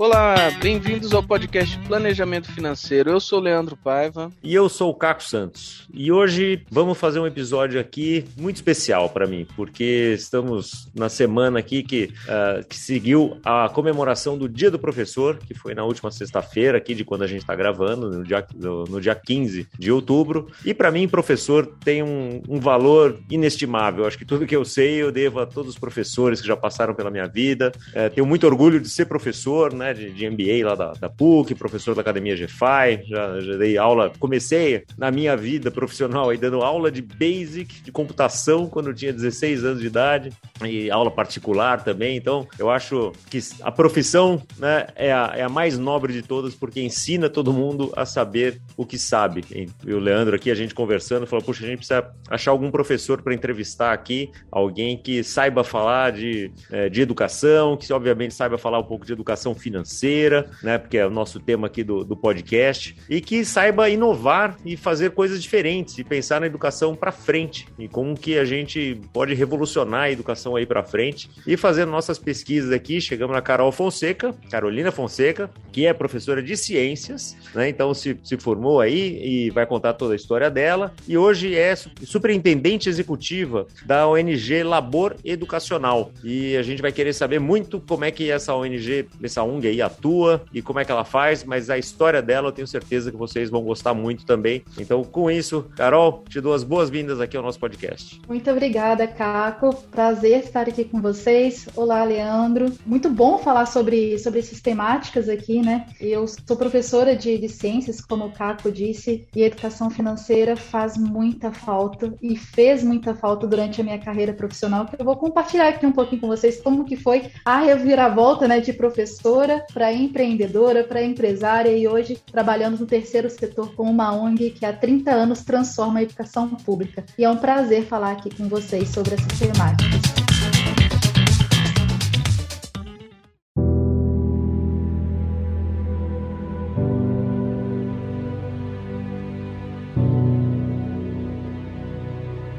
Olá, bem-vindos ao podcast Planejamento Financeiro. Eu sou o Leandro Paiva. E eu sou o Caco Santos. E hoje vamos fazer um episódio aqui muito especial para mim, porque estamos na semana aqui que, uh, que seguiu a comemoração do Dia do Professor, que foi na última sexta-feira, aqui de quando a gente está gravando, no dia, no, dia 15 de outubro. E para mim, professor tem um, um valor inestimável. Acho que tudo que eu sei eu devo a todos os professores que já passaram pela minha vida. Uh, tenho muito orgulho de ser professor, né? Né, de, de MBA lá da, da, PUC, professor da Academia GFI, já, já dei aula, comecei na minha vida profissional aí dando aula de Basic, de computação, quando eu tinha 16 anos de idade, e aula particular também, então eu acho que a profissão né, é, a, é a mais nobre de todas, porque ensina todo mundo a saber o que sabe. E o Leandro aqui, a gente conversando, falou, puxa, a gente precisa achar algum professor para entrevistar aqui, alguém que saiba falar de, é, de educação, que obviamente saiba falar um pouco de educação financeira, financeira, né? Porque é o nosso tema aqui do, do podcast, e que saiba inovar e fazer coisas diferentes e pensar na educação para frente e como que a gente pode revolucionar a educação aí para frente. E fazendo nossas pesquisas aqui, chegamos na Carol Fonseca, Carolina Fonseca, que é professora de ciências, né? Então se, se formou aí e vai contar toda a história dela. E hoje é superintendente executiva da ONG Labor Educacional. E a gente vai querer saber muito como é que essa ONG, essa ONG aí atua e como é que ela faz, mas a história dela eu tenho certeza que vocês vão gostar muito também. Então, com isso, Carol, te dou as boas-vindas aqui ao nosso podcast. Muito obrigada, Caco. Prazer estar aqui com vocês. Olá, Leandro. Muito bom falar sobre, sobre essas temáticas aqui, né? Eu sou professora de, de ciências, como o Caco disse, e educação financeira faz muita falta e fez muita falta durante a minha carreira profissional, que eu vou compartilhar aqui um pouquinho com vocês como que foi a reviravolta né, de professora para empreendedora, para empresária e hoje trabalhando no terceiro setor com uma ONG que há 30 anos transforma a educação pública. E é um prazer falar aqui com vocês sobre essas temáticas.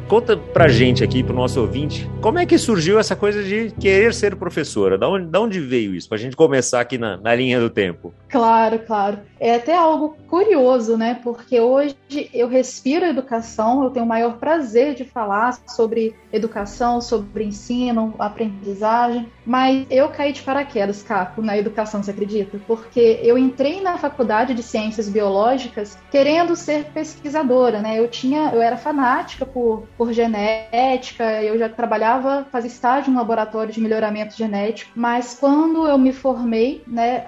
Conta pra gente aqui, pro nosso ouvinte, como é que surgiu essa coisa de querer ser professora? Da onde, da onde veio isso? Pra gente começar aqui na, na linha do tempo. Claro, claro. É até algo curioso, né? Porque hoje eu respiro educação, eu tenho o maior prazer de falar sobre educação, sobre ensino, aprendizagem, mas eu caí de paraquedas, Caco, na educação, você acredita? Porque eu entrei na faculdade de ciências biológicas querendo ser pesquisadora, né? Eu tinha, eu era fanática por por genética, eu já trabalhava, fazia estágio no laboratório de melhoramento genético, mas quando eu me formei, né,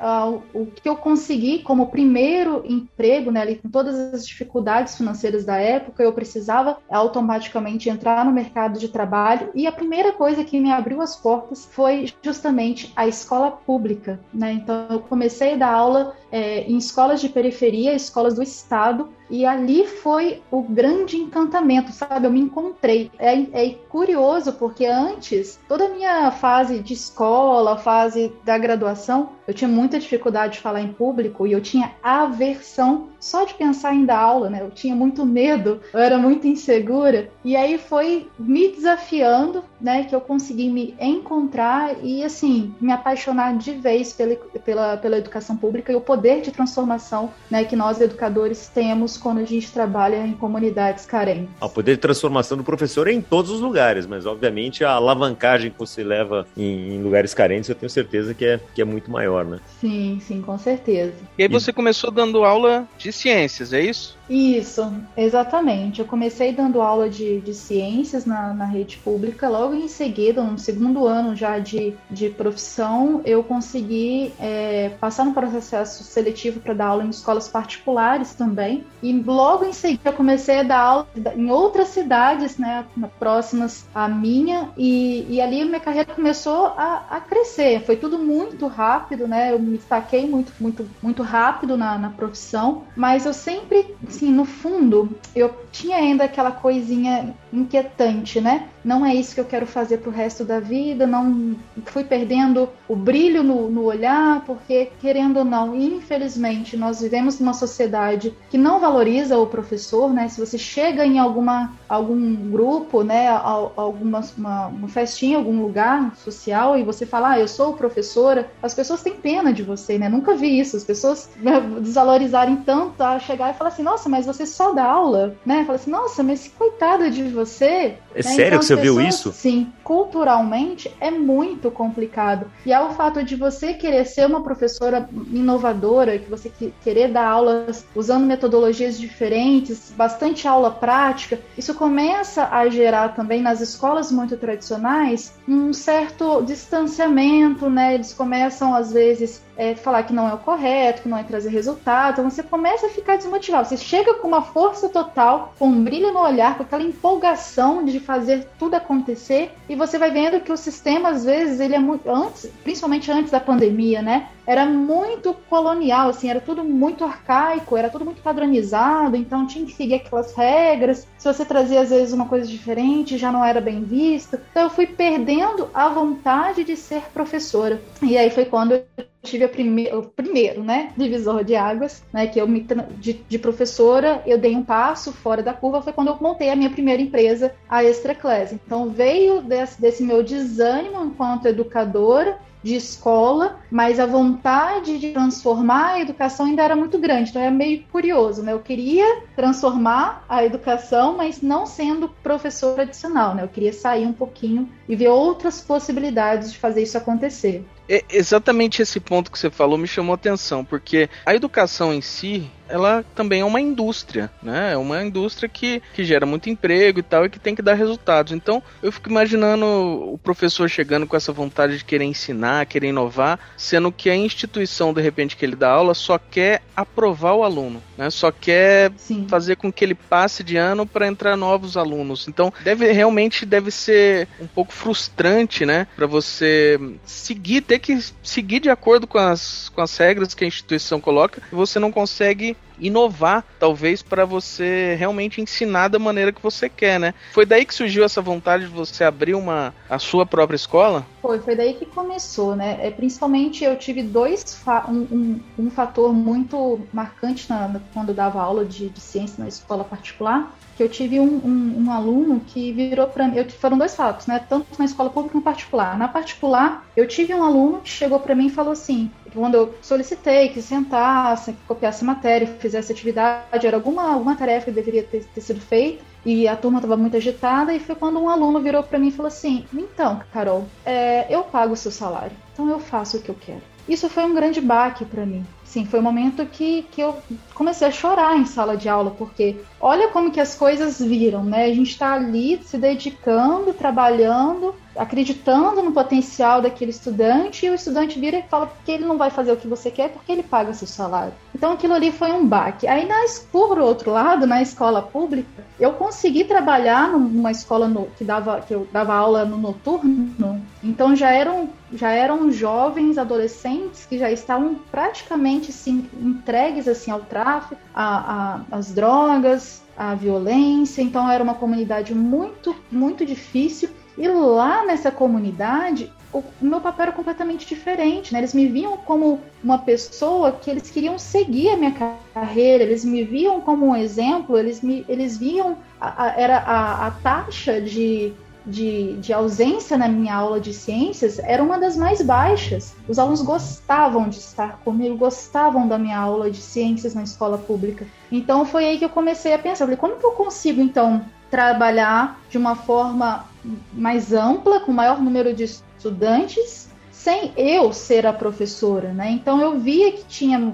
o que eu consegui como primeiro emprego, né, ali com todas as dificuldades financeiras da época, eu precisava automaticamente entrar no mercado de trabalho e a primeira coisa que me abriu as portas foi justamente a escola pública, né? Então eu comecei a dar aula é, em escolas de periferia, escolas do estado, e ali foi o grande encantamento, sabe? Eu me encontrei. É, é, curioso porque antes, toda a minha fase de escola, fase da graduação, eu tinha muita dificuldade de falar em público e eu tinha aversão só de pensar em dar aula, né? Eu tinha muito medo, eu era muito insegura. E aí foi me desafiando, né, que eu consegui me encontrar e, assim, me apaixonar de vez pela, pela, pela educação pública e o poder de transformação, né, que nós educadores temos quando a gente trabalha em comunidades carentes. O poder de transformação do professor é em todos os lugares, mas, obviamente, a alavancagem que você leva em, em lugares carentes, eu tenho certeza que é, que é muito maior, né? Sim, sim, com certeza. E aí você começou dando aula de de ciências, é isso? Isso, exatamente. Eu comecei dando aula de, de ciências na, na rede pública. Logo em seguida, no segundo ano já de, de profissão, eu consegui é, passar no processo seletivo para dar aula em escolas particulares também. E logo em seguida, eu comecei a dar aula em outras cidades, né, próximas à minha. E, e ali minha carreira começou a, a crescer. Foi tudo muito rápido, né? Eu me destaquei muito, muito, muito rápido na, na profissão mas eu sempre, assim, no fundo, eu tinha ainda aquela coisinha inquietante, né? Não é isso que eu quero fazer pro resto da vida, não fui perdendo o brilho no, no olhar, porque, querendo ou não, infelizmente, nós vivemos numa sociedade que não valoriza o professor, né? Se você chega em alguma, algum grupo, né, alguma uma, uma festinha, algum lugar social, e você fala, ah, eu sou professora, as pessoas têm pena de você, né? Nunca vi isso, as pessoas né, desvalorizarem tanto a chegar e falar assim, nossa, mas você só dá aula, né? Fala assim, nossa, mas coitada de você. É né? sério então, que você pessoas, viu isso? Sim, culturalmente é muito complicado. E é o fato de você querer ser uma professora inovadora, que você querer dar aulas usando metodologias diferentes, bastante aula prática, isso começa a gerar também nas escolas muito tradicionais um certo distanciamento, né? Eles começam às vezes é, falar que não é o correto, que não é trazer resultado. Então você começa a ficar desmotivado. Você chega com uma força total, com um brilho no olhar, com aquela empolgação de fazer tudo acontecer, e você vai vendo que o sistema, às vezes, ele é muito. Antes, principalmente antes da pandemia, né? Era muito colonial, assim, era tudo muito arcaico, era tudo muito padronizado, então tinha que seguir aquelas regras. Se você trazia, às vezes, uma coisa diferente, já não era bem visto. Então eu fui perdendo a vontade de ser professora. E aí foi quando eu tive prime o primeiro, né, divisor de águas, né, que eu me de, de, professora, eu dei um passo fora da curva, foi quando eu montei a minha primeira empresa, a Extra Class. Então veio desse, desse meu desânimo enquanto educadora de escola, mas a vontade de transformar a educação ainda era muito grande. Então é meio curioso, né? Eu queria transformar a educação, mas não sendo professor adicional, né? Eu queria sair um pouquinho e ver outras possibilidades de fazer isso acontecer. É exatamente esse ponto que você falou me chamou atenção, porque a educação em si, ela também é uma indústria, né? É uma indústria que, que gera muito emprego e tal, e que tem que dar resultados. Então, eu fico imaginando o professor chegando com essa vontade de querer ensinar, querer inovar, sendo que a instituição, de repente, que ele dá aula, só quer aprovar o aluno, né? Só quer Sim. fazer com que ele passe de ano para entrar novos alunos. Então, deve realmente deve ser um pouco frustrante, né? Para você seguir, ter que seguir de acordo com as, com as regras que a instituição coloca, e você não consegue inovar, talvez, para você realmente ensinar da maneira que você quer, né? Foi daí que surgiu essa vontade de você abrir uma a sua própria escola? Foi, foi daí que começou, né? É, principalmente eu tive dois um, um, um, fator muito marcante na, quando dava aula de, de ciência na escola particular, que eu tive um, um, um aluno que virou para mim. Eu, foram dois fatos, né? Tanto na escola pública como particular. Na particular, eu tive um aluno que chegou para mim e falou assim: quando eu solicitei que sentasse, que copiasse matéria, fizesse atividade, era alguma, alguma tarefa que deveria ter, ter sido feita, e a turma estava muito agitada, e foi quando um aluno virou para mim e falou assim: Então, Carol, é, eu pago o seu salário, então eu faço o que eu quero. Isso foi um grande baque para mim. Sim, foi um momento que, que eu comecei a chorar em sala de aula, porque olha como que as coisas viram, né? A gente está ali se dedicando, trabalhando, acreditando no potencial daquele estudante, e o estudante vira e fala que ele não vai fazer o que você quer porque ele paga seu salário. Então aquilo ali foi um baque. Aí, na, por outro lado, na escola pública, eu consegui trabalhar numa escola no, que, dava, que eu dava aula no noturno, então já eram, já eram jovens, adolescentes que já estavam praticamente assim, entregues assim, ao tráfico, às drogas, à violência. Então era uma comunidade muito, muito difícil. E lá nessa comunidade, o meu papel era completamente diferente, né? Eles me viam como uma pessoa que eles queriam seguir a minha carreira, eles me viam como um exemplo, eles me eles viam a, a, era a, a taxa de de, de ausência na minha aula de ciências era uma das mais baixas. Os alunos gostavam de estar comigo, gostavam da minha aula de ciências na escola pública. Então foi aí que eu comecei a pensar, falei, como que eu consigo então trabalhar de uma forma mais ampla, com maior número de estudantes, sem eu ser a professora, né? Então eu via que tinha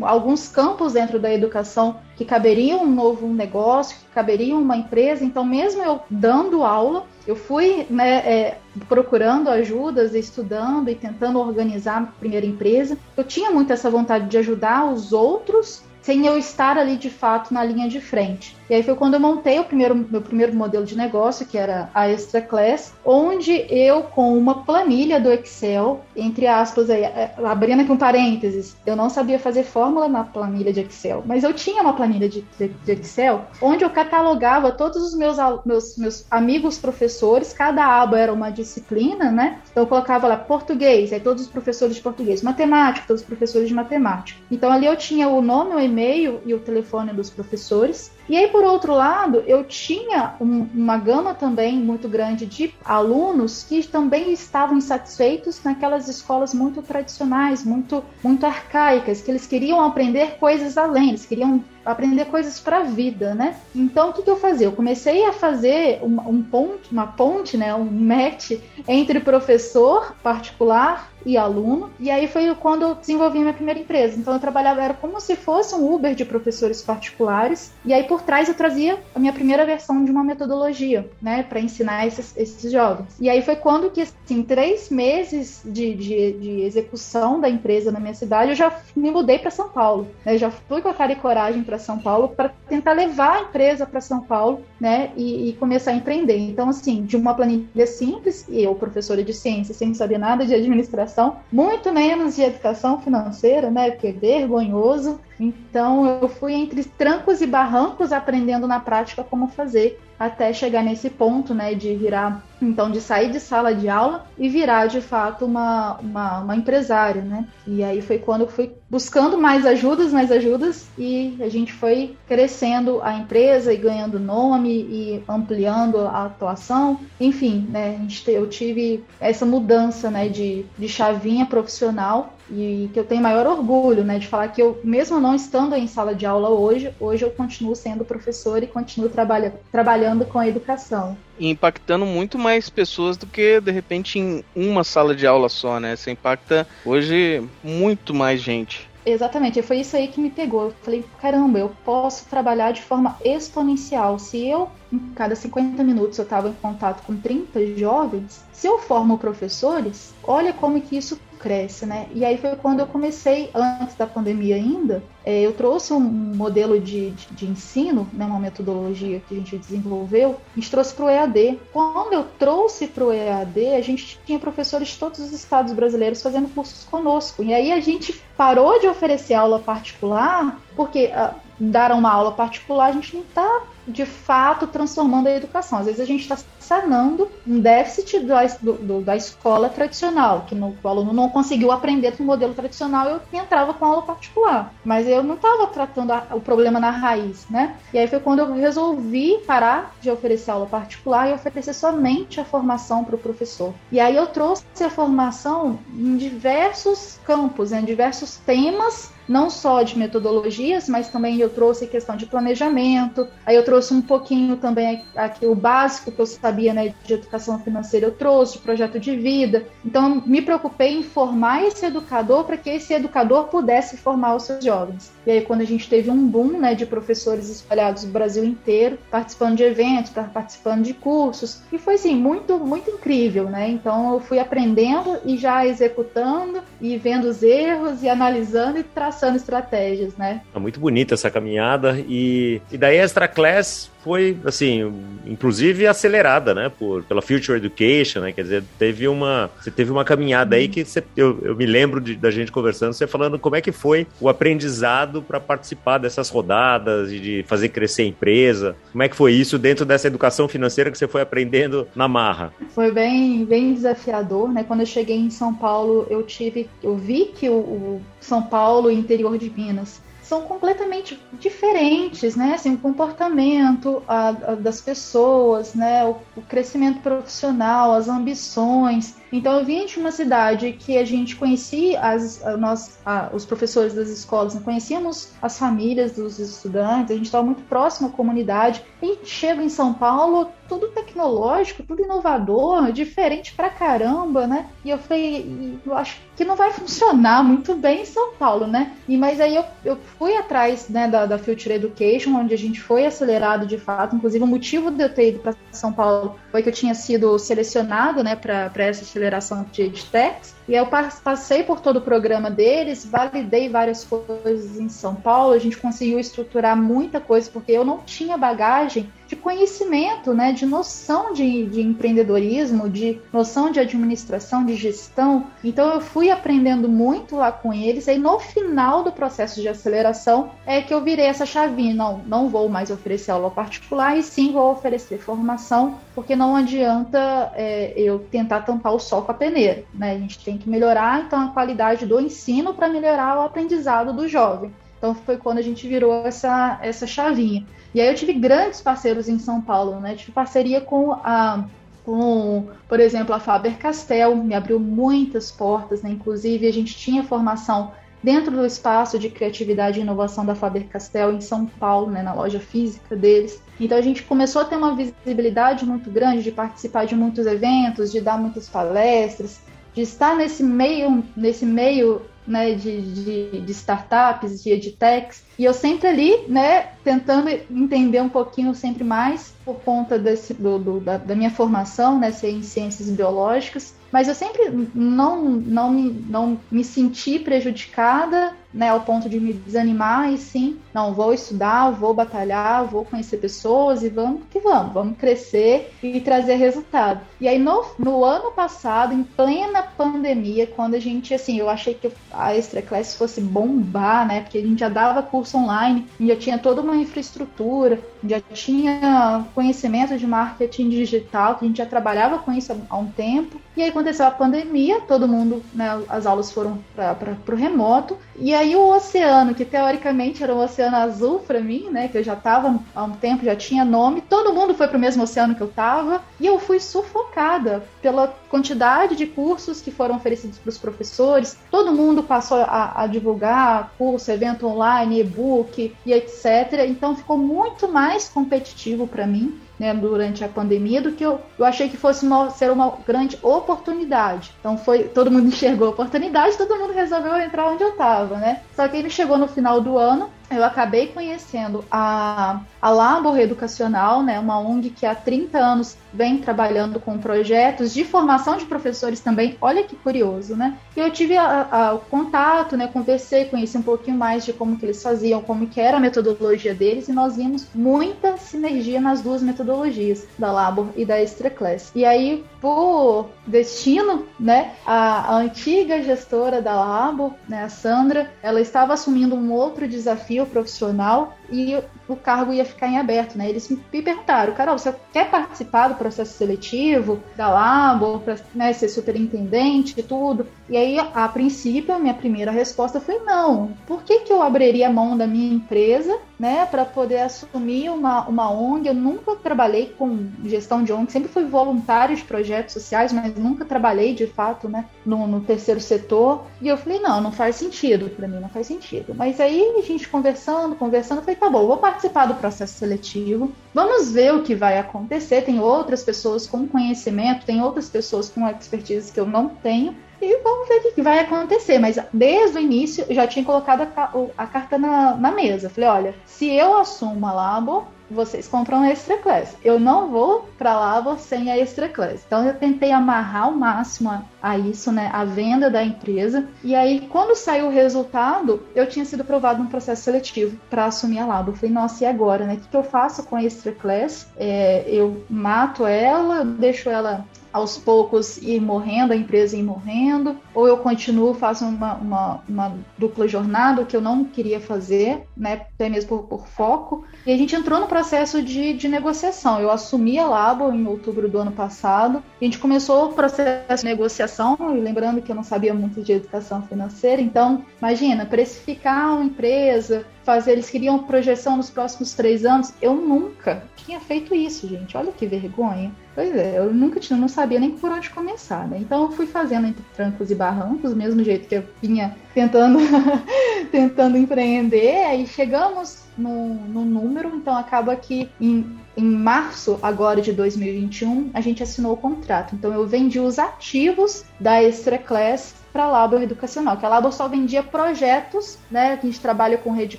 alguns campos dentro da educação que caberiam um novo negócio, que caberiam uma empresa. Então mesmo eu dando aula, eu fui né, é, procurando ajudas, estudando e tentando organizar a primeira empresa. Eu tinha muito essa vontade de ajudar os outros sem eu estar ali de fato na linha de frente. E aí foi quando eu montei o primeiro, meu primeiro modelo de negócio, que era a Extra Class, onde eu, com uma planilha do Excel, entre aspas, aí, é, abrindo aqui um parênteses, eu não sabia fazer fórmula na planilha de Excel, mas eu tinha uma planilha de, de, de Excel onde eu catalogava todos os meus, meus, meus amigos professores, cada aba era uma disciplina, né? Então eu colocava lá português, aí todos os professores de português, matemática, todos os professores de matemática. Então ali eu tinha o nome, o e-mail e o telefone dos professores. E aí, por outro lado, eu tinha um, uma gama também muito grande de alunos que também estavam insatisfeitos naquelas escolas muito tradicionais, muito, muito arcaicas, que eles queriam aprender coisas além, eles queriam aprender coisas para a vida, né? Então, o que, que, eu fazia? Eu comecei a fazer uma, um ponte, uma ponte, né, um match entre professor particular e aluno. E aí foi quando eu desenvolvi minha primeira empresa. Então eu trabalhava, era como se fosse um Uber de professores particulares. E aí por trás eu trazia a minha primeira versão de uma metodologia, né, para ensinar esses, esses jovens. E aí foi quando que, assim, três meses de, de, de execução da empresa na minha cidade, eu já me mudei para São Paulo. Né? Já fui com a cara e coragem para São Paulo para tentar levar a empresa para São Paulo, né, e, e, começar a empreender. Então, assim, de uma planilha simples, e eu, professora de ciência, sem saber nada de administração, muito menos de educação financeira, né? Porque é vergonhoso. Então eu fui entre trancos e barrancos aprendendo na prática como fazer até chegar nesse ponto, né, de virar, então, de sair de sala de aula e virar de fato uma, uma, uma empresária, né? E aí foi quando eu fui buscando mais ajudas, mais ajudas, e a gente foi crescendo a empresa e ganhando nome e ampliando a atuação. Enfim, né, eu tive essa mudança, né, de, de chavinha profissional e que eu tenho maior orgulho, né, de falar que eu, mesmo não estando em sala de aula hoje, hoje eu continuo sendo professor e continuo trabalha, trabalhando com a educação. impactando muito mais pessoas do que, de repente, em uma sala de aula só, né? Você impacta hoje muito mais gente. Exatamente, foi isso aí que me pegou. Eu falei, caramba, eu posso trabalhar de forma exponencial. Se eu, em cada 50 minutos, eu estava em contato com 30 jovens, se eu formo professores, olha como que isso cresce, né? E aí foi quando eu comecei, antes da pandemia ainda, é, eu trouxe um modelo de, de, de, ensino, né, uma metodologia que a gente desenvolveu, a gente trouxe para o EAD. Quando eu trouxe para o EAD, a gente tinha professores de todos os estados brasileiros fazendo cursos conosco. E aí a gente parou de oferecer aula particular, porque uh, dar uma aula particular a gente não está de fato transformando a educação. Às vezes a gente está sanando um déficit da, do, da escola tradicional, que no, o aluno não conseguiu aprender no modelo tradicional, eu entrava com aula particular. Mas eu não estava tratando a, o problema na raiz, né? E aí foi quando eu resolvi parar de oferecer aula particular e oferecer somente a formação para o professor. E aí eu trouxe a formação em diversos campos, em diversos temas não só de metodologias, mas também eu trouxe questão de planejamento, aí eu trouxe um pouquinho também aqui o básico que eu sabia, né, de educação financeira, eu trouxe, projeto de vida. Então, me preocupei em formar esse educador para que esse educador pudesse formar os seus jovens. E aí, quando a gente teve um boom, né, de professores espalhados no Brasil inteiro, participando de eventos, participando de cursos, e foi, assim, muito, muito incrível, né? Então, eu fui aprendendo e já executando, e vendo os erros, e analisando e traçando traçando estratégias, né? É muito bonita essa caminhada e, e daí Extra Class foi, assim, inclusive acelerada, né, por, pela Future Education, né, quer dizer, teve uma, você teve uma caminhada aí que você, eu, eu me lembro de, da gente conversando, você falando como é que foi o aprendizado para participar dessas rodadas e de fazer crescer a empresa, como é que foi isso dentro dessa educação financeira que você foi aprendendo na marra? Foi bem, bem desafiador, né, quando eu cheguei em São Paulo, eu tive, eu vi que o, o São Paulo, interior de Minas, são completamente diferentes, né? Assim, o comportamento a, a, das pessoas, né? O, o, crescimento profissional, as ambições. Então, eu vim de uma cidade que a gente conhecia, as, nós, os professores das escolas, né? conhecíamos as famílias dos estudantes, a gente estava muito próximo à comunidade. E chega em São Paulo, tudo tecnológico, tudo inovador, diferente pra caramba, né? E eu falei, eu acho que não vai funcionar muito bem em São Paulo, né? E mas aí eu, eu fui atrás né, da, da Future Education, onde a gente foi acelerado de fato. Inclusive, o motivo de eu ter ido para São Paulo foi que eu tinha sido selecionado né, para essa aceleração de EdTechs. E eu passei por todo o programa deles, validei várias coisas em São Paulo, a gente conseguiu estruturar muita coisa, porque eu não tinha bagagem de conhecimento, né, de noção de, de empreendedorismo, de noção de administração, de gestão. Então eu fui aprendendo muito lá com eles. Aí no final do processo de aceleração é que eu virei essa chavinha. Não, não vou mais oferecer aula particular e sim vou oferecer formação, porque não adianta é, eu tentar tampar o sol com a peneira. Né? A gente tem que melhorar então a qualidade do ensino para melhorar o aprendizado do jovem. Então foi quando a gente virou essa, essa chavinha. E aí eu tive grandes parceiros em São Paulo, né? Tive parceria com a com, por exemplo, a Faber Castell, me abriu muitas portas, né? Inclusive a gente tinha formação dentro do espaço de criatividade e inovação da Faber Castell em São Paulo, né, na loja física deles. Então a gente começou a ter uma visibilidade muito grande de participar de muitos eventos, de dar muitas palestras, de estar nesse meio, nesse meio né, de, de, de, startups, de edtechs, e eu sempre ali, né, tentando entender um pouquinho sempre mais por conta desse, do, do da, da, minha formação, né, ser em ciências biológicas, mas eu sempre não, não, não me senti prejudicada né, ao ponto de me desanimar, e sim, não, vou estudar, vou batalhar, vou conhecer pessoas e vamos que vamos, vamos crescer e trazer resultado. E aí no, no ano passado, em plena pandemia, quando a gente, assim, eu achei que a Extra Class fosse bombar, né, porque a gente já dava curso online, já tinha toda uma infraestrutura, já tinha conhecimento de marketing digital, que a gente já trabalhava com isso há um tempo, e aí aconteceu a pandemia, todo mundo, né, as aulas foram para o remoto, e aí o oceano, que teoricamente era um oceano azul para mim, né, que eu já estava há um tempo, já tinha nome, todo mundo foi para o mesmo oceano que eu estava, e eu fui sufocada pela quantidade de cursos que foram oferecidos para os professores, todo mundo passou a, a divulgar curso, evento online, e-book e etc. Então ficou muito mais competitivo para mim né, durante a pandemia do que eu, eu achei que fosse uma, ser uma grande oportunidade. Então foi todo mundo enxergou a oportunidade, todo mundo resolveu entrar onde eu estava, né? Só que ele chegou no final do ano, eu acabei conhecendo a, a Labor Educacional, né, uma ONG que há 30 anos vem trabalhando com projetos de formação de professores também. Olha que curioso, né? E eu tive a, a, o contato, né, conversei, conheci um pouquinho mais de como que eles faziam, como que era a metodologia deles, e nós vimos muita sinergia nas duas metodologias, da Labor e da Extra Class. E aí, por destino, né, a, a antiga gestora da Labor, né, a Sandra, ela estava assumindo um outro desafio perfil profissional e o cargo ia ficar em aberto, né? Eles me perguntaram, Carol, você quer participar do processo seletivo da Labo, para né, ser superintendente e tudo? E aí, a princípio, a minha primeira resposta foi não. Por que, que eu abriria a mão da minha empresa, né, para poder assumir uma, uma ONG? Eu nunca trabalhei com gestão de ONG, sempre fui voluntário de projetos sociais, mas nunca trabalhei de fato, né, no, no terceiro setor. E eu falei, não, não faz sentido para mim, não faz sentido. Mas aí a gente conversando, conversando, eu falei, tá bom, vou participar do processo seletivo, vamos ver o que vai acontecer. Tem outras pessoas com conhecimento, tem outras pessoas com expertise que eu não tenho e vamos ver o que vai acontecer. Mas desde o início eu já tinha colocado a, a carta na, na, mesa. Falei, olha, se eu assumo a Labo, vocês compram a Extra Class. Eu não vou para Labo sem a Extra Class. Então eu tentei amarrar ao máximo a, a, isso, né, a venda da empresa. E aí quando saiu o resultado, eu tinha sido aprovado no processo seletivo para assumir a Labo. Eu falei, nossa, e agora, né? O que, que eu faço com a Extra Class? É, eu mato ela, eu deixo ela aos poucos ir morrendo, a empresa ir morrendo, ou eu continuo, faço uma, uma, uma dupla jornada, que eu não queria fazer, né, até mesmo por, por, foco. E a gente entrou no processo de, de negociação. Eu assumi a Labo em outubro do ano passado, a gente começou o processo de negociação, lembrando que eu não sabia muito de educação financeira, então, imagina, precificar uma empresa, fazer, eles queriam projeção nos próximos três anos. Eu nunca tinha feito isso, gente. Olha que vergonha. Pois é, eu nunca tinha, não sabia nem por onde começar, né? Então eu fui fazendo entre trancos e barrancos, do mesmo jeito que eu vinha tentando, tentando empreender. Aí chegamos no, no número, então acaba que em, em março agora de 2021 a gente assinou o contrato. Então eu vendi os ativos da Extra Class para a Labor Educacional, que a Labor só vendia projetos, né? A gente trabalha com rede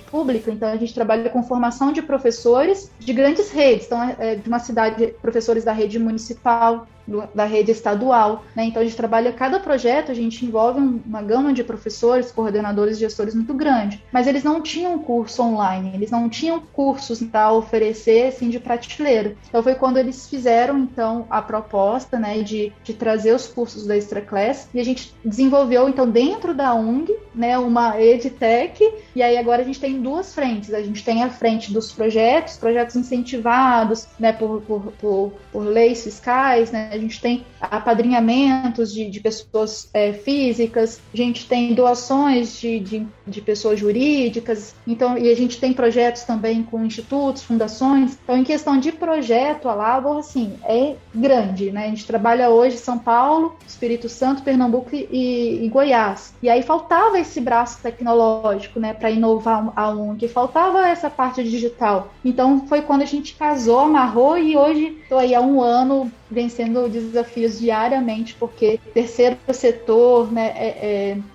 pública, então a gente trabalha com formação de professores de grandes redes, então é de uma cidade, professores da rede municipal, da rede estadual. Né? Então a gente trabalha cada projeto, a gente envolve uma gama de professores, coordenadores, gestores muito grande. Mas eles não tinham curso online, eles não tinham cursos para oferecer assim de prateleira. Então foi quando eles fizeram então a proposta, né, de, de trazer os cursos da Extra Class e a gente desenvolveu então dentro da UNG, né, uma edtech e aí agora a gente tem duas frentes. A gente tem a frente dos projetos, projetos incentivados, né, por, por, por, por leis fiscais, né, a gente tem apadrinhamentos de, de pessoas é, físicas, a gente tem doações de, de, de, pessoas jurídicas, então, e a gente tem projetos também com institutos, fundações. Então, em questão de projeto, a Labor, assim, é grande, né? A gente trabalha hoje em São Paulo, Espírito Santo, Pernambuco e, e Goiás. E aí faltava esse braço tecnológico, né, para inovar a ONG, faltava essa parte digital. Então, foi quando a gente casou, amarrou e hoje estou aí há um ano vencendo desafios diariamente, porque terceiro setor né, é,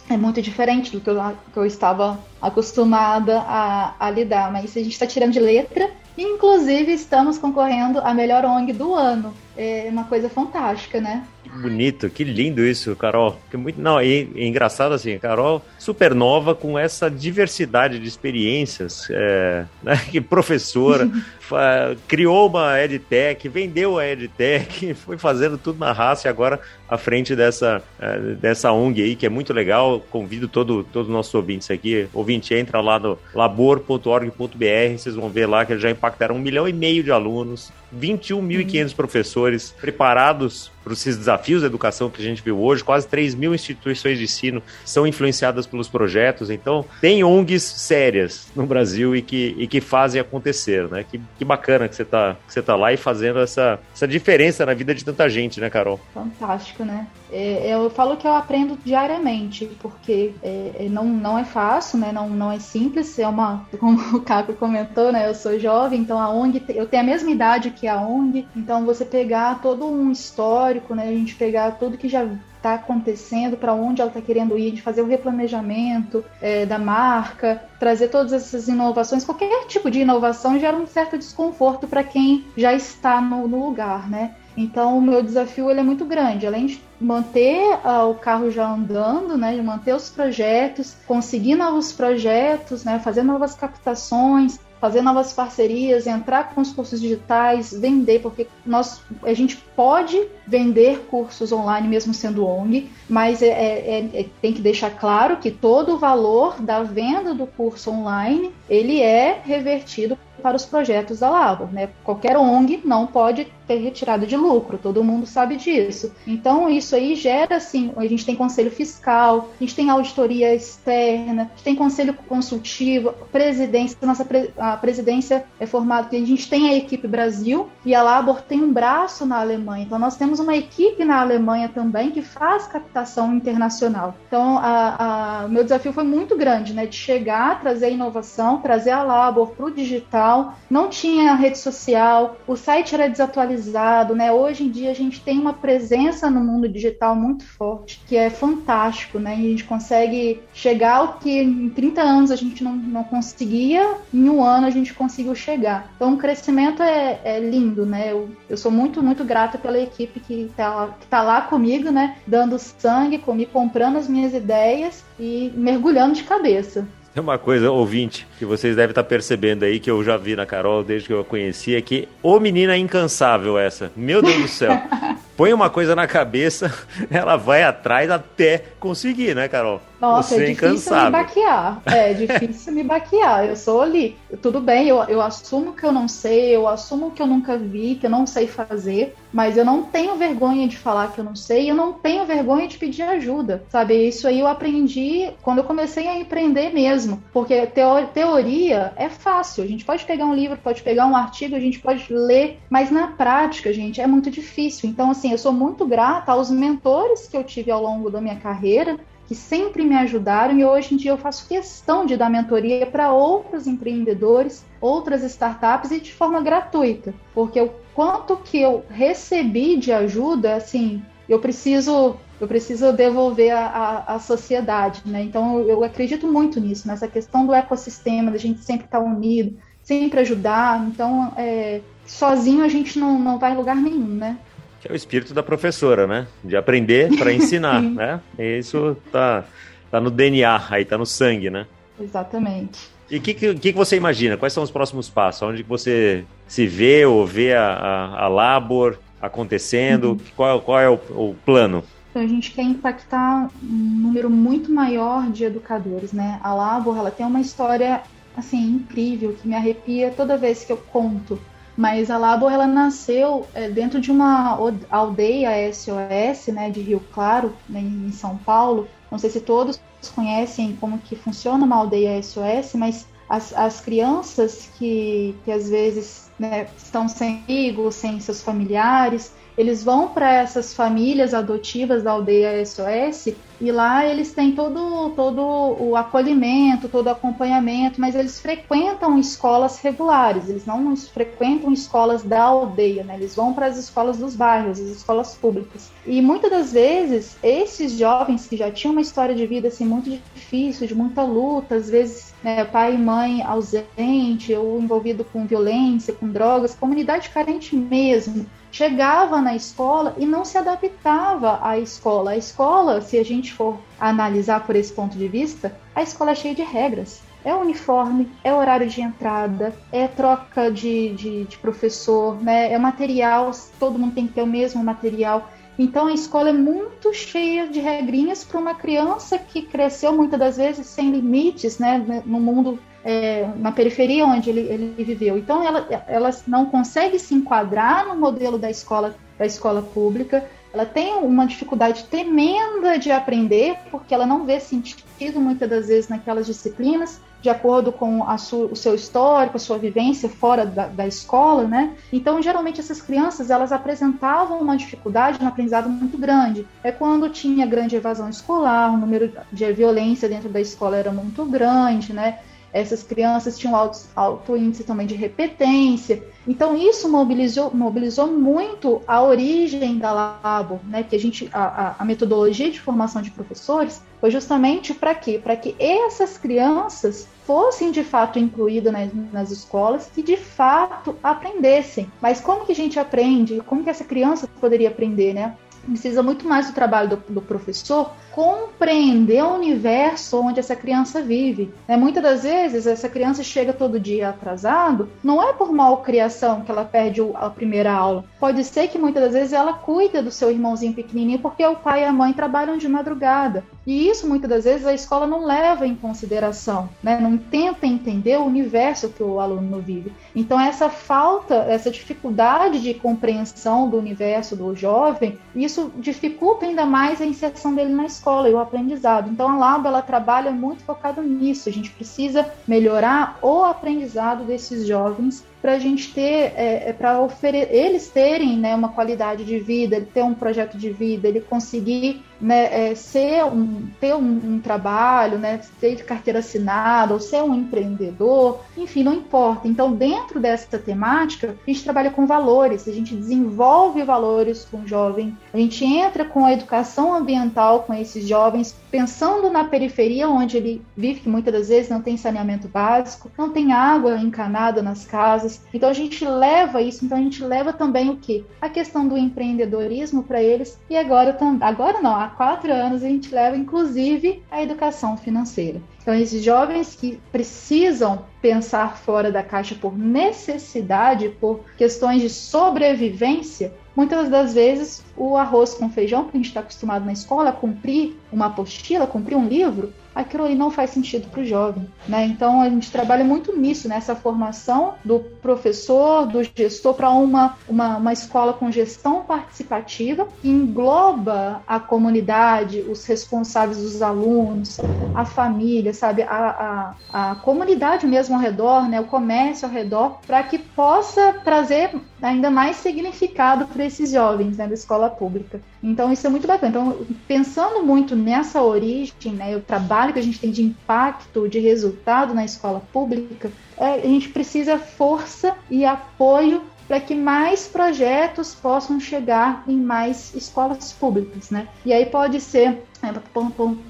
é, é muito diferente do que eu, que eu estava acostumada a, a lidar. Mas a gente está tirando de letra, inclusive estamos concorrendo a melhor ONG do ano. É uma coisa fantástica, né? Bonito, que lindo isso, Carol. Que muito, não, e, e engraçado assim, Carol super nova com essa diversidade de experiências, é, né, que professora, criou uma EdTech, vendeu a EdTech, foi fazendo tudo na raça e agora à frente dessa, é, dessa ONG aí, que é muito legal. Convido todo, todos os nossos ouvintes aqui. Ouvinte, entra lá no labor.org.br, vocês vão ver lá que já impactaram um milhão e meio de alunos, 21.500 uhum. professores preparados para esses desafios da educação que a gente viu hoje. Quase 3 mil instituições de ensino são influenciadas pelos projetos. Então, tem ONGs sérias no Brasil e que, e que fazem acontecer, né? Que, que bacana que você está tá lá e fazendo essa, essa diferença na vida de tanta gente, né, Carol? Fantástico, né? É, eu falo que eu aprendo diariamente, porque é, é, não, não é fácil, né? Não, não é simples. É uma, como o Caco comentou, né? Eu sou jovem, então a ONG, eu tenho a mesma idade que a ONG, então você pegar todo um histórico, né? A gente pegar tudo que já está acontecendo, para onde ela está querendo ir, de fazer o replanejamento é, da marca, trazer todas essas inovações. Qualquer tipo de inovação gera um certo desconforto para quem já está no, no, lugar, né? Então, o meu desafio ele é muito grande. Além de manter uh, o carro já andando, né, de manter os projetos, conseguir novos projetos, né, fazer novas captações, fazer novas parcerias, entrar com os cursos digitais, vender, porque nós, a gente pode vender cursos online mesmo sendo ONG, mas é, é, é, tem que deixar claro que todo o valor da venda do curso online ele é revertido para os projetos da Labor, né? Qualquer ONG não pode ter retirada de lucro, todo mundo sabe disso. Então isso aí gera assim, a gente tem conselho fiscal, a gente tem auditoria externa, a gente tem conselho consultivo, presidência, nossa a presidência é formada, a gente tem a equipe Brasil e a Labor tem um braço na Alemanha. Então nós temos uma equipe na Alemanha também que faz captação internacional. Então a, a meu desafio foi muito grande, né, de chegar, trazer inovação, trazer a Labor para o digital. Não tinha rede social, o site era desatualizado digitalizado, né? Hoje em dia a gente tem uma presença no mundo digital muito forte, que é fantástico, né? E a gente consegue chegar ao que em 30 anos a gente não, não conseguia, em um ano a gente conseguiu chegar. Então o crescimento é, é lindo, né? Eu, eu sou muito, muito grata pela equipe que está que tá lá comigo, né? Dando sangue, comigo, comprando as minhas ideias e mergulhando de cabeça. Tem uma coisa, ouvinte, que vocês devem estar percebendo aí, que eu já vi na Carol desde que eu a conheci, é que, ô menina incansável essa, meu Deus do céu. Põe uma coisa na cabeça, ela vai atrás até conseguir, né, Carol? Nossa, Você é, é difícil me baquear. É difícil me baquear. Eu sou ali. Tudo bem, eu, eu assumo que eu não sei, eu assumo que eu nunca vi, que eu não sei fazer, mas eu não tenho vergonha de falar que eu não sei e eu não tenho vergonha de pedir ajuda, sabe? Isso aí eu aprendi quando eu comecei a empreender mesmo, porque teo teoria é fácil. A gente pode pegar um livro, pode pegar um artigo, a gente pode ler, mas na prática, gente, é muito difícil. Então, assim, eu sou muito grata aos mentores que eu tive ao longo da minha carreira, que sempre me ajudaram e hoje em dia eu faço questão de dar mentoria para outros empreendedores, outras startups e de forma gratuita, porque o quanto que eu recebi de ajuda, assim, eu preciso eu preciso devolver à sociedade, né? Então eu, acredito muito nisso, nessa questão do ecossistema, da gente sempre estar tá unido, sempre ajudar. Então, é, sozinho a gente não, não vai em lugar nenhum, né? Que é o espírito da professora, né? De aprender para ensinar, né? E isso tá, tá no DNA, aí tá no sangue, né? Exatamente. E o que, que, que, você imagina? Quais são os próximos passos? Onde você se vê ou vê a, a, a Labor acontecendo? Uhum. Qual, qual é o, o plano? Então, a gente quer impactar um número muito maior de educadores, né? A Labor, ela tem uma história, assim, incrível, que me arrepia toda vez que eu conto. Mas a Labor, ela nasceu é, dentro de uma aldeia SOS, né, de Rio Claro, né, em São Paulo. Não sei se todos conhecem como que funciona uma aldeia SOS, mas as, as crianças que, que às vezes né, estão sem amigos, sem seus familiares, eles vão para essas famílias adotivas da aldeia SOS e lá eles têm todo, todo o acolhimento, todo o acompanhamento, mas eles frequentam escolas regulares, eles não frequentam escolas da aldeia, né? eles vão para as escolas dos bairros, as escolas públicas. E muitas das vezes, esses jovens que já tinham uma história de vida assim, muito difícil, de muita luta, às vezes né, pai e mãe ausente ou envolvido com violência, com drogas, comunidade carente mesmo, chegava na escola e não se adaptava à escola. A escola, se a gente for analisar por esse ponto de vista, a escola é cheia de regras. É uniforme, é horário de entrada, é troca de, de, de professor, né? é material, todo mundo tem que ter o mesmo material. Então a escola é muito cheia de regrinhas para uma criança que cresceu muitas das vezes sem limites, né, no mundo é, na periferia onde ele, ele viveu. Então ela, ela não consegue se enquadrar no modelo da escola da escola pública. Ela tem uma dificuldade tremenda de aprender porque ela não vê sentido muitas das vezes naquelas disciplinas de acordo com o seu histórico, a sua vivência fora da, da, escola, né? Então, geralmente essas crianças elas apresentavam uma dificuldade no aprendizado muito grande. É quando tinha grande evasão escolar, o número de violência dentro da escola era muito grande, né? Essas crianças tinham alto, alto índice também de repetência. Então, isso mobilizou, mobilizou muito a origem da Labo, né? Que a gente, a, a metodologia de formação de professores foi justamente para quê? Para que essas crianças fossem de fato incluídas nas, nas, escolas e de fato aprendessem. Mas como que a gente aprende? Como que essa criança poderia aprender, né? Precisa muito mais do trabalho do, do professor compreender o universo onde essa criança vive. Né? Muitas das vezes, essa criança chega todo dia atrasado, não é por malcriação que ela perde a primeira aula. Pode ser que muitas das vezes ela cuida do seu irmãozinho pequenininho porque o pai e a mãe trabalham de madrugada. E isso, muitas das vezes, a escola não leva em consideração, né? não tenta entender o universo que o aluno vive. Então, essa falta, essa dificuldade de compreensão do universo do jovem, isso dificulta ainda mais a inserção dele na escola escola e o aprendizado. Então a Lab ela trabalha muito focado nisso. A gente precisa melhorar o aprendizado desses jovens para a gente ter, é, é para eles terem né, uma qualidade de vida, ele ter um projeto de vida, ele conseguir né, é, ser um, ter um, um, trabalho, né, ter carteira assinada ou ser um empreendedor, enfim, não importa. Então, dentro dessa temática, a gente trabalha com valores, a gente desenvolve valores com o jovem, a gente entra com a educação ambiental com esses jovens, pensando na periferia onde ele vive, que muitas das vezes não tem saneamento básico, não tem água encanada nas casas então a gente leva isso, então a gente leva também o que? A questão do empreendedorismo para eles e agora agora não, há quatro anos a gente leva inclusive a educação financeira. Então esses jovens que precisam pensar fora da caixa por necessidade, por questões de sobrevivência, muitas das vezes o arroz com feijão que a gente está acostumado na escola, cumprir uma apostila, cumprir um livro, aquilo ali não faz sentido para o jovem. Né? Então a gente trabalha muito nisso, nessa formação do professor, do gestor para uma, uma, uma escola com gestão participativa que engloba a comunidade, os responsáveis dos alunos, a família, sabe, a, a, a comunidade mesmo ao redor, né? o comércio ao redor, para que possa trazer ainda mais significado para esses jovens né, da escola pública. Então isso é muito bacana. Então, pensando muito nessa origem, né, o trabalho que a gente tem de impacto, de resultado na escola pública, é, a gente precisa força e apoio para que mais projetos possam chegar em mais escolas públicas, né? E aí pode ser é,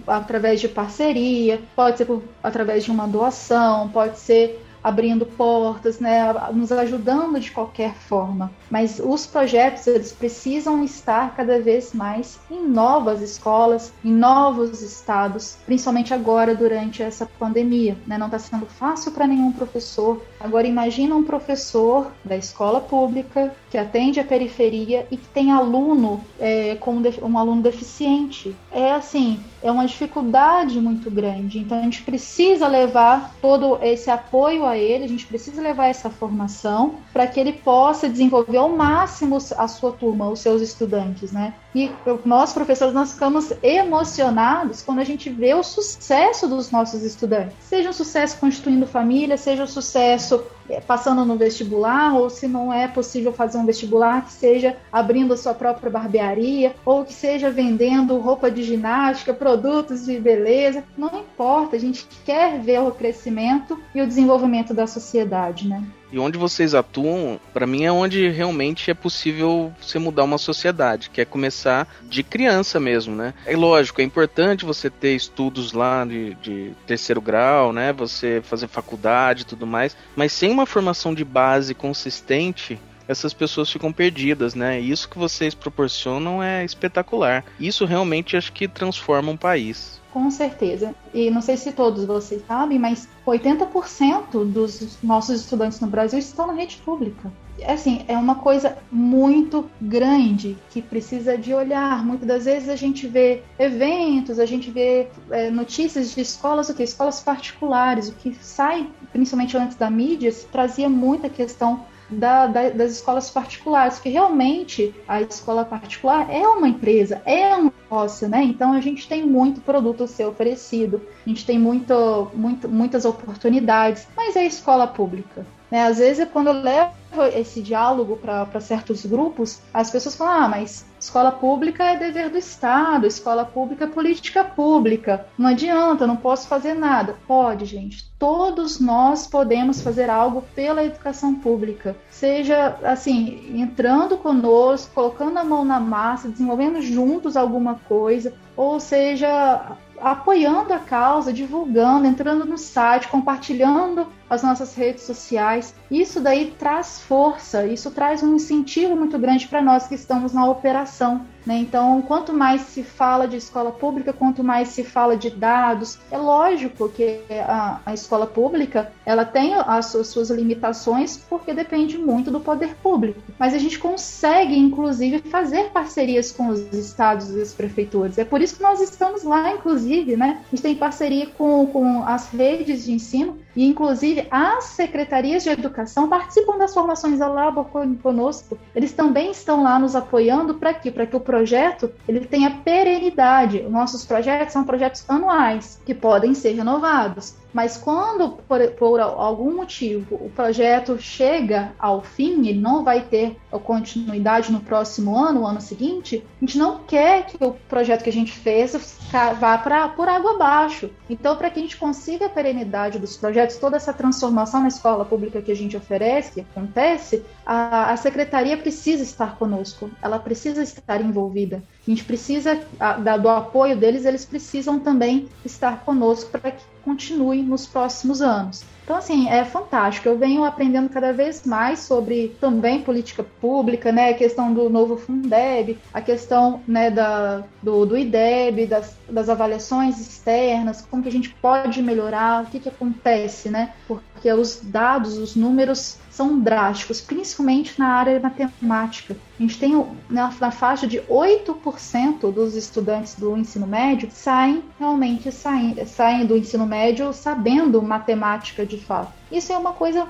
através de parceria, pode ser por, através de uma doação, pode ser abrindo portas, né, nos ajudando de qualquer forma. Mas os projetos eles precisam estar cada vez mais em novas escolas, em novos estados, principalmente agora durante essa pandemia. Né? Não está sendo fácil para nenhum professor. Agora imagina um professor da escola pública que atende a periferia e que tem aluno é, com um aluno deficiente. É assim, é uma dificuldade muito grande. Então a gente precisa levar todo esse apoio a ele, a gente precisa levar essa formação para que ele possa desenvolver ao máximo a sua turma, os seus estudantes, né? E nós, professores, nós ficamos emocionados quando a gente vê o sucesso dos nossos estudantes. Seja um sucesso constituindo família, seja um sucesso eh, passando no vestibular, ou se não é possível fazer um vestibular, que seja abrindo a sua própria barbearia, ou que seja vendendo roupa de ginástica, produtos de beleza. Não importa, a gente quer ver o crescimento e o desenvolvimento da sociedade, né? E onde vocês atuam, para mim é onde realmente é possível você mudar uma sociedade, que é começar de criança mesmo, né? É lógico, é importante você ter estudos lá de, de terceiro grau, né? Você fazer faculdade e tudo mais, mas sem uma formação de base consistente, essas pessoas ficam perdidas, né? Isso que vocês proporcionam é espetacular. Isso realmente acho que transforma um país. Com certeza. E não sei se todos vocês sabem, mas 80% dos nossos estudantes no Brasil estão na rede pública. Assim, é uma coisa muito grande que precisa de olhar. Muitas das vezes a gente vê eventos, a gente vê é, notícias de escolas, o que? Escolas particulares. O que sai, principalmente antes da mídia, trazia muita questão da, da, das escolas particulares, que realmente a escola particular é uma empresa, é um negócio, né? Então a gente tem muito produto a ser oferecido, a gente tem muito, muito, muitas oportunidades, mas é a escola pública. Né? Às vezes, quando eu levo esse diálogo para certos grupos, as pessoas falam: ah, mas escola pública é dever do Estado, escola pública é política pública. Não adianta, não posso fazer nada. Pode, gente. Todos nós podemos fazer algo pela educação pública. Seja assim, entrando conosco, colocando a mão na massa, desenvolvendo juntos alguma coisa, ou seja, apoiando a causa, divulgando, entrando no site, compartilhando as nossas redes sociais. Isso daí traz força, isso traz um incentivo muito grande para nós que estamos na operação. Né? Então, quanto mais se fala de escola pública, quanto mais se fala de dados, é lógico que a, a escola pública ela tem as, as suas limitações porque depende muito do poder público. Mas a gente consegue, inclusive, fazer parcerias com os estados e as prefeituras. É por isso que nós estamos lá, inclusive, né? A gente tem parceria com, com as redes de ensino e, inclusive, as secretarias de educação participam das formações da Labo conosco. Eles também estão lá nos apoiando para quê? Para que o projeto ele tenha perenidade. Nossos projetos são projetos anuais que podem ser renovados. Mas quando, por, por, algum motivo, o projeto chega ao fim, ele não vai ter continuidade no próximo ano, o ano seguinte, a gente não quer que o projeto que a gente fez vá pra, por água abaixo. Então, para que a gente consiga a perenidade dos projetos, toda essa transformação na escola pública que a gente oferece, que acontece, a, a secretaria precisa estar conosco, ela precisa estar envolvida. A gente precisa a, do apoio deles, eles precisam também estar conosco para que continue nos próximos anos. Então, assim, é fantástico. Eu venho aprendendo cada vez mais sobre também política pública, né? A questão do novo Fundeb, a questão né, da, do, do IDEB, das, das avaliações externas, como que a gente pode melhorar, o que, que acontece, né? Porque os dados, os números são drásticos, principalmente na área matemática. A gente tem na, na faixa de 8% dos estudantes do ensino médio saem realmente saem, saem do ensino médio sabendo matemática de fato. Isso é uma coisa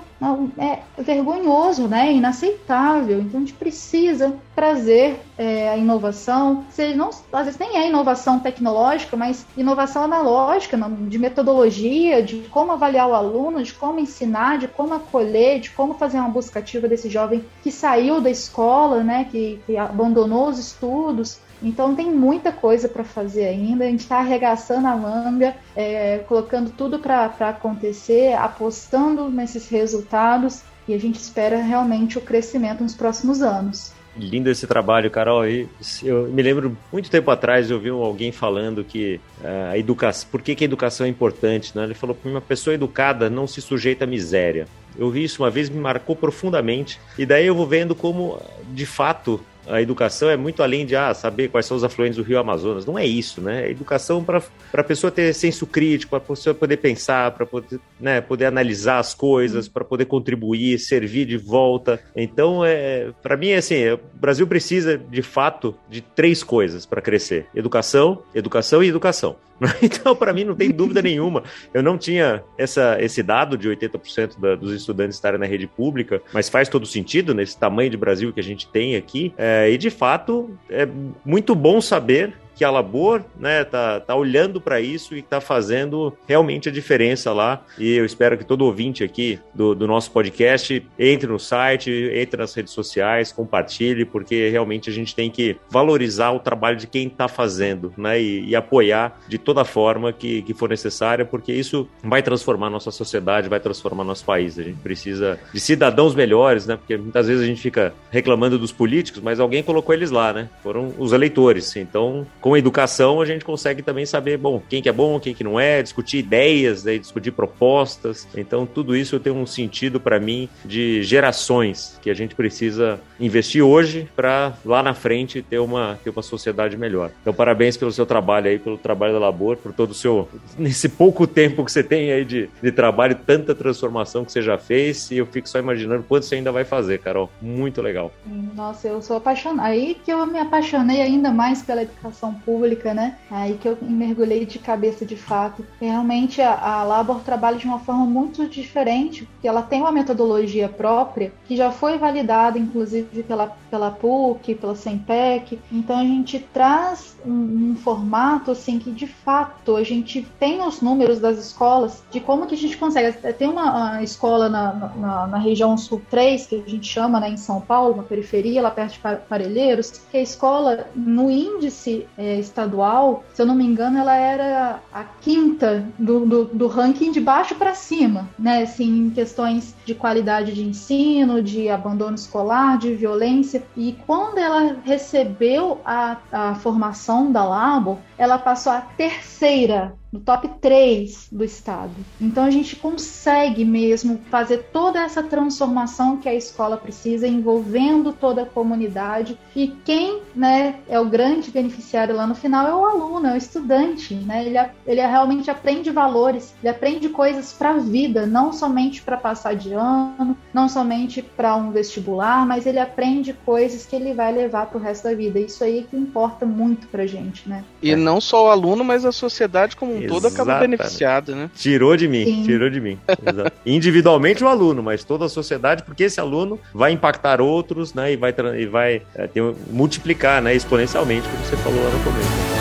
é vergonhoso, né? Inaceitável. Então a gente precisa trazer é, a inovação. Seja, não, às vezes nem é inovação tecnológica, mas inovação analógica, de metodologia, de como avaliar o aluno, de como ensinar, de como acolher, de como fazer uma busca ativa desse jovem que saiu da escola, né? Que, que abandonou os estudos. Então tem muita coisa para fazer ainda. A gente está arregaçando a manga, é, colocando tudo para acontecer, apostando nesses resultados e a gente espera realmente o crescimento nos próximos anos. Lindo esse trabalho, Carol. Eu me lembro muito tempo atrás eu vi alguém falando que eh, a educação, por que, que a educação é importante, né? Ele falou que uma pessoa educada não se sujeita à miséria. Eu vi isso uma vez, me marcou profundamente. E daí eu vou vendo como, de fato, a educação é muito além de ah, saber quais são os afluentes do rio Amazonas. Não é isso, né? É educação para a pessoa ter senso crítico, para a pessoa poder pensar, para poder, né, poder analisar as coisas, para poder contribuir, servir de volta. Então, é, para mim, é assim, o Brasil precisa, de fato, de três coisas para crescer: educação, educação e educação. Então, para mim, não tem dúvida nenhuma. Eu não tinha essa, esse dado de 80% da, dos estudantes estarem na rede pública, mas faz todo sentido nesse tamanho de Brasil que a gente tem aqui. É, e, de fato, é muito bom saber que a Labor né, tá, tá olhando para isso e está fazendo realmente a diferença lá. E eu espero que todo ouvinte aqui do, do nosso podcast entre no site, entre nas redes sociais, compartilhe, porque realmente a gente tem que valorizar o trabalho de quem está fazendo né, e, e, apoiar de toda forma que, que for necessária, porque isso vai transformar nossa sociedade, vai transformar nosso país. A gente precisa de cidadãos melhores, né? Porque muitas vezes a gente fica reclamando dos políticos, mas alguém colocou eles lá, né? Foram os eleitores. Então, com a educação a gente consegue também saber, bom, quem que é bom, quem que não é, discutir ideias, né, discutir propostas. Então tudo isso tem um sentido para mim de gerações que a gente precisa investir hoje para lá na frente ter uma ter uma sociedade melhor. Então parabéns pelo seu trabalho aí, pelo trabalho da Labor, por todo o seu nesse pouco tempo que você tem aí de, de trabalho, tanta transformação que você já fez e eu fico só imaginando quanto você ainda vai fazer, Carol. Muito legal. Nossa, eu sou apaixonada. Aí que eu me apaixonei ainda mais pela educação pública, né? Aí que eu mergulhei de cabeça de fato. Realmente a, a Labor trabalha de uma forma muito diferente, porque ela tem uma metodologia própria que já foi validada, inclusive pela, pela PUC, pela SEMPEC. Então a gente traz um, um formato assim que de fato a gente tem os números das escolas de como que a gente consegue. Tem uma, uma escola na, na, na, região sul 3, que a gente chama né, em São Paulo, uma periferia, lá perto de Parelheiros, que a escola, no índice é, estadual, se eu não me engano, ela era a quinta do, do, do ranking de baixo para cima, né? Assim, em questões de qualidade de ensino, de abandono escolar, de violência. E quando ela recebeu a, a formação da Labo, ela passou a terceira no top 3 do estado. Então a gente consegue mesmo fazer toda essa transformação que a escola precisa, envolvendo toda a comunidade. E quem né, é o grande beneficiário lá no final é o aluno, é o estudante. Né? Ele, ele realmente aprende valores, ele aprende coisas para a vida, não somente para passar de ano, não somente para um vestibular, mas ele aprende coisas que ele vai levar para o resto da vida. Isso aí que importa muito para gente. Né? E não só o aluno, mas a sociedade como um todo acaba beneficiado, né? Tirou de mim, Sim. tirou de mim. Individualmente o aluno, mas toda a sociedade, porque esse aluno vai impactar outros, né? E vai, e vai é, ter, multiplicar, né? Exponencialmente, como você falou lá no começo.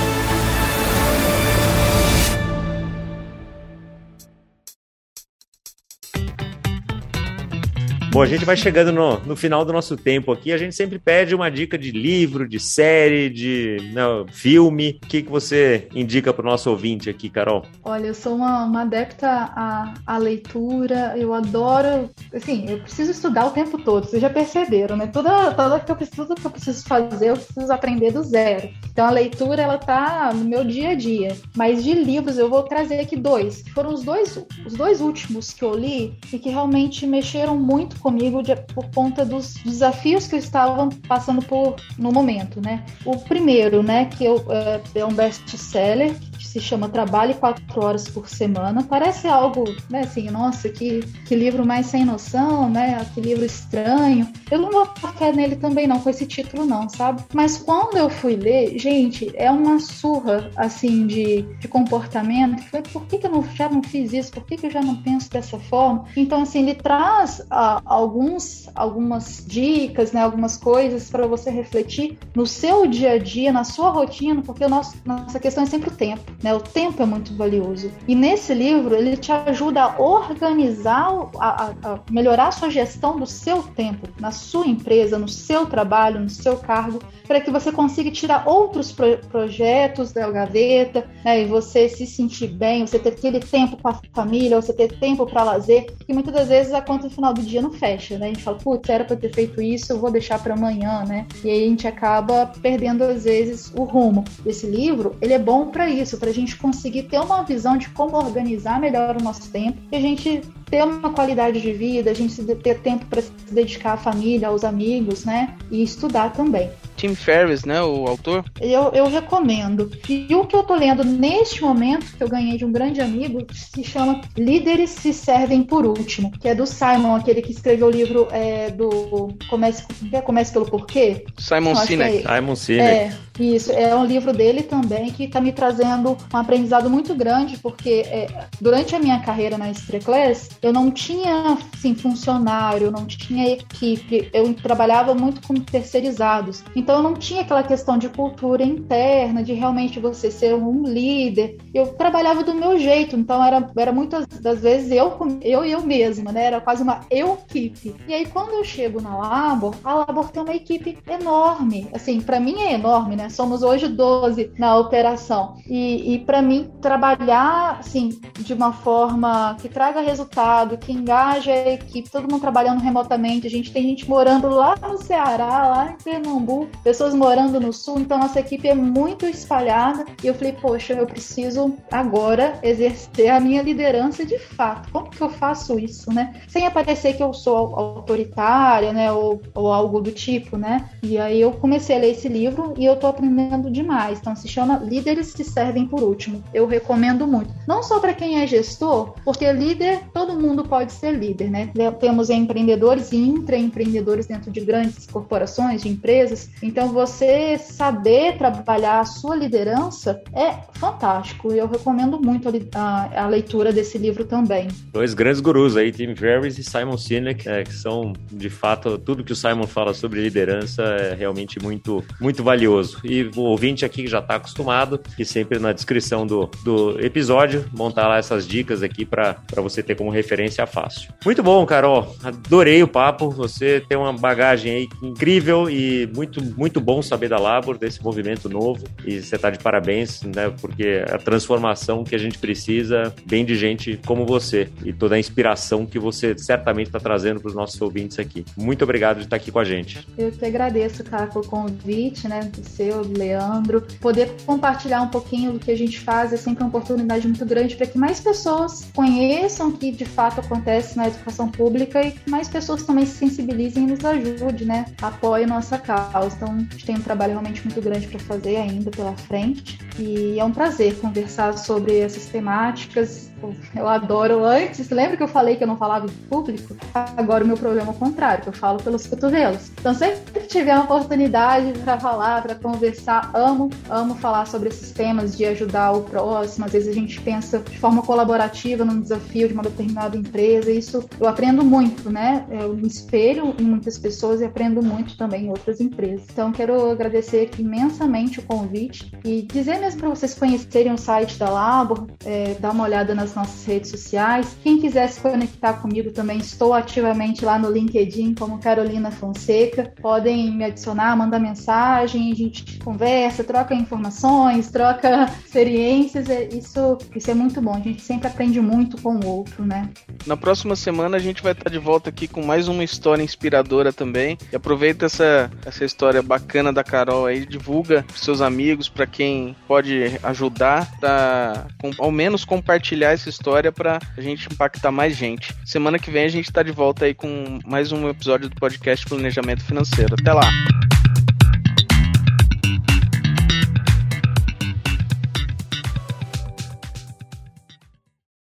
Bom, a gente vai chegando no, no final do nosso tempo aqui. A gente sempre pede uma dica de livro, de série, de não, filme. O que, que você indica para o nosso ouvinte aqui, Carol? Olha, eu sou uma, uma adepta à, à leitura. Eu adoro. Assim, eu preciso estudar o tempo todo. Vocês já perceberam, né? Toda que eu preciso, tudo que eu preciso fazer, eu preciso aprender do zero. Então a leitura, ela tá no meu dia a dia. Mas de livros, eu vou trazer aqui dois. Foram os dois, os dois últimos que eu li e que realmente mexeram muito comigo de, por conta dos desafios que eu estava passando por no momento, né? O primeiro, né, que eu, é, é um best-seller, que se chama Trabalhe quatro horas por semana. Parece algo, né, assim, nossa, que, que livro mais sem noção, né? Que livro estranho. Eu não vou focar nele também não, com esse título não, sabe? Mas quando eu fui ler, gente, é uma surra, assim, de, de comportamento. Por que, que eu não, já não fiz isso? Por que, que eu já não penso dessa forma? Então, assim, ele traz a, alguns, algumas dicas, né, algumas coisas para você refletir no seu dia a dia, na sua rotina, porque o nosso, nossa questão é sempre o tempo. né? O tempo é muito valioso. E nesse livro ele te ajuda a organizar, a, a, melhorar a sua gestão do seu tempo, na sua empresa, no seu trabalho, no seu cargo, para que você consiga tirar outros pro projetos da gaveta, né? E você se sentir bem, você ter aquele tempo com a família, você ter tempo para lazer, que muitas das vezes a conta final do dia não fecha, né? A gente fala, putz, era para ter feito isso, eu vou deixar para amanhã, né? E aí a gente acaba perdendo às vezes o rumo. Esse livro, ele é bom para isso, para a gente conseguir ter uma visão de como organizar melhor o nosso tempo, e a gente ter uma qualidade de vida, a gente ter tempo para se dedicar à família, aos amigos, né? E estudar também. Tim Ferriss, né, o autor? Eu, eu recomendo. E o que eu tô lendo neste momento, que eu ganhei de um grande amigo, se chama Líderes se servem por último, que é do Simon, aquele que escreveu o livro é, do Comece, Comece pelo Porquê. Simon Sinek. É, Simon Sinek. É, isso, é um livro dele também que está me trazendo um aprendizado muito grande, porque é, durante a minha carreira na Estreclass, eu não tinha assim, funcionário, eu não tinha equipe, eu trabalhava muito com terceirizados. Então eu não tinha aquela questão de cultura interna, de realmente você ser um líder. Eu trabalhava do meu jeito, então era, era muitas das vezes eu eu eu mesma, né? Era quase uma eu-equipe. E aí quando eu chego na Labor, a Labor tem uma equipe enorme. Assim, para mim é enorme, né? Somos hoje 12 na operação. E, e para mim trabalhar assim de uma forma que traga resultado, que engaje a equipe, todo mundo trabalhando remotamente. A gente tem gente morando lá no Ceará, lá em Pernambuco, pessoas morando no sul, então nossa equipe é muito espalhada. E eu falei, poxa, eu preciso agora exercer a minha liderança de fato. Como que eu faço isso, né? Sem aparecer que eu sou autoritária, né? Ou, ou algo do tipo, né? E aí eu comecei a ler esse livro e eu tô aprendendo demais. Então se chama Líderes que Servem por Último. Eu recomendo muito. Não só para quem é gestor, porque líder, todo mundo pode ser líder, né? Temos empreendedores e intraempreendedores dentro de grandes corporações, de empresas. Então você saber trabalhar a sua liderança é fantástico. Eu recomendo muito a, a leitura desse livro também. Dois grandes gurus aí, Tim Ferriss e Simon Sinek, é, que são de fato tudo que o Simon fala sobre liderança é realmente muito muito valioso. E o ouvinte aqui já está acostumado, que sempre na descrição do, do episódio, montar lá essas dicas aqui para você ter como referência fácil. Muito bom, Carol. Adorei o papo. Você tem uma bagagem aí incrível e muito, muito bom saber da Labor, desse movimento novo. E você está de parabéns, né? Porque a transformação que a gente precisa vem de gente como você e toda a inspiração que você certamente está trazendo para os nossos ouvintes aqui. Muito obrigado de estar aqui com a gente. Eu que agradeço, cara, pelo convite, né? Do seu, do Leandro. Poder compartilhar um pouquinho do que a gente faz é sempre uma oportunidade muito grande para que mais pessoas conheçam o que de fato acontece na educação pública e que mais pessoas também se sensibilizem e nos ajude, né? Apoiem nossa causa. Então, a gente tem um trabalho realmente muito grande para fazer ainda pela frente. E é um prazer conversar sobre essas temáticas eu adoro antes. Lembra que eu falei que eu não falava em público? Agora o meu problema é o contrário, que eu falo pelos cotovelos. Então, sempre que tiver uma oportunidade para falar, para conversar, amo, amo falar sobre esses temas de ajudar o próximo. Às vezes a gente pensa de forma colaborativa num desafio de uma determinada empresa. Isso eu aprendo muito, né? Eu me espelho em muitas pessoas e aprendo muito também em outras empresas. Então, quero agradecer imensamente o convite e dizer mesmo para vocês conhecerem o site da Labor, é, dar uma olhada nas nossas redes sociais. Quem quiser se conectar comigo também, estou ativamente lá no LinkedIn como Carolina Fonseca. Podem me adicionar, mandar mensagem, a gente conversa, troca informações, troca experiências. É, isso, isso é muito bom. A gente sempre aprende muito com o outro, né? Na próxima semana a gente vai estar de volta aqui com mais uma história inspiradora também. E aproveita essa, essa história bacana da Carol aí, divulga para seus amigos, para quem pode ajudar, para ao menos compartilhar essa história para a gente impactar mais gente. Semana que vem a gente está de volta aí com mais um episódio do podcast Planejamento Financeiro. Até lá!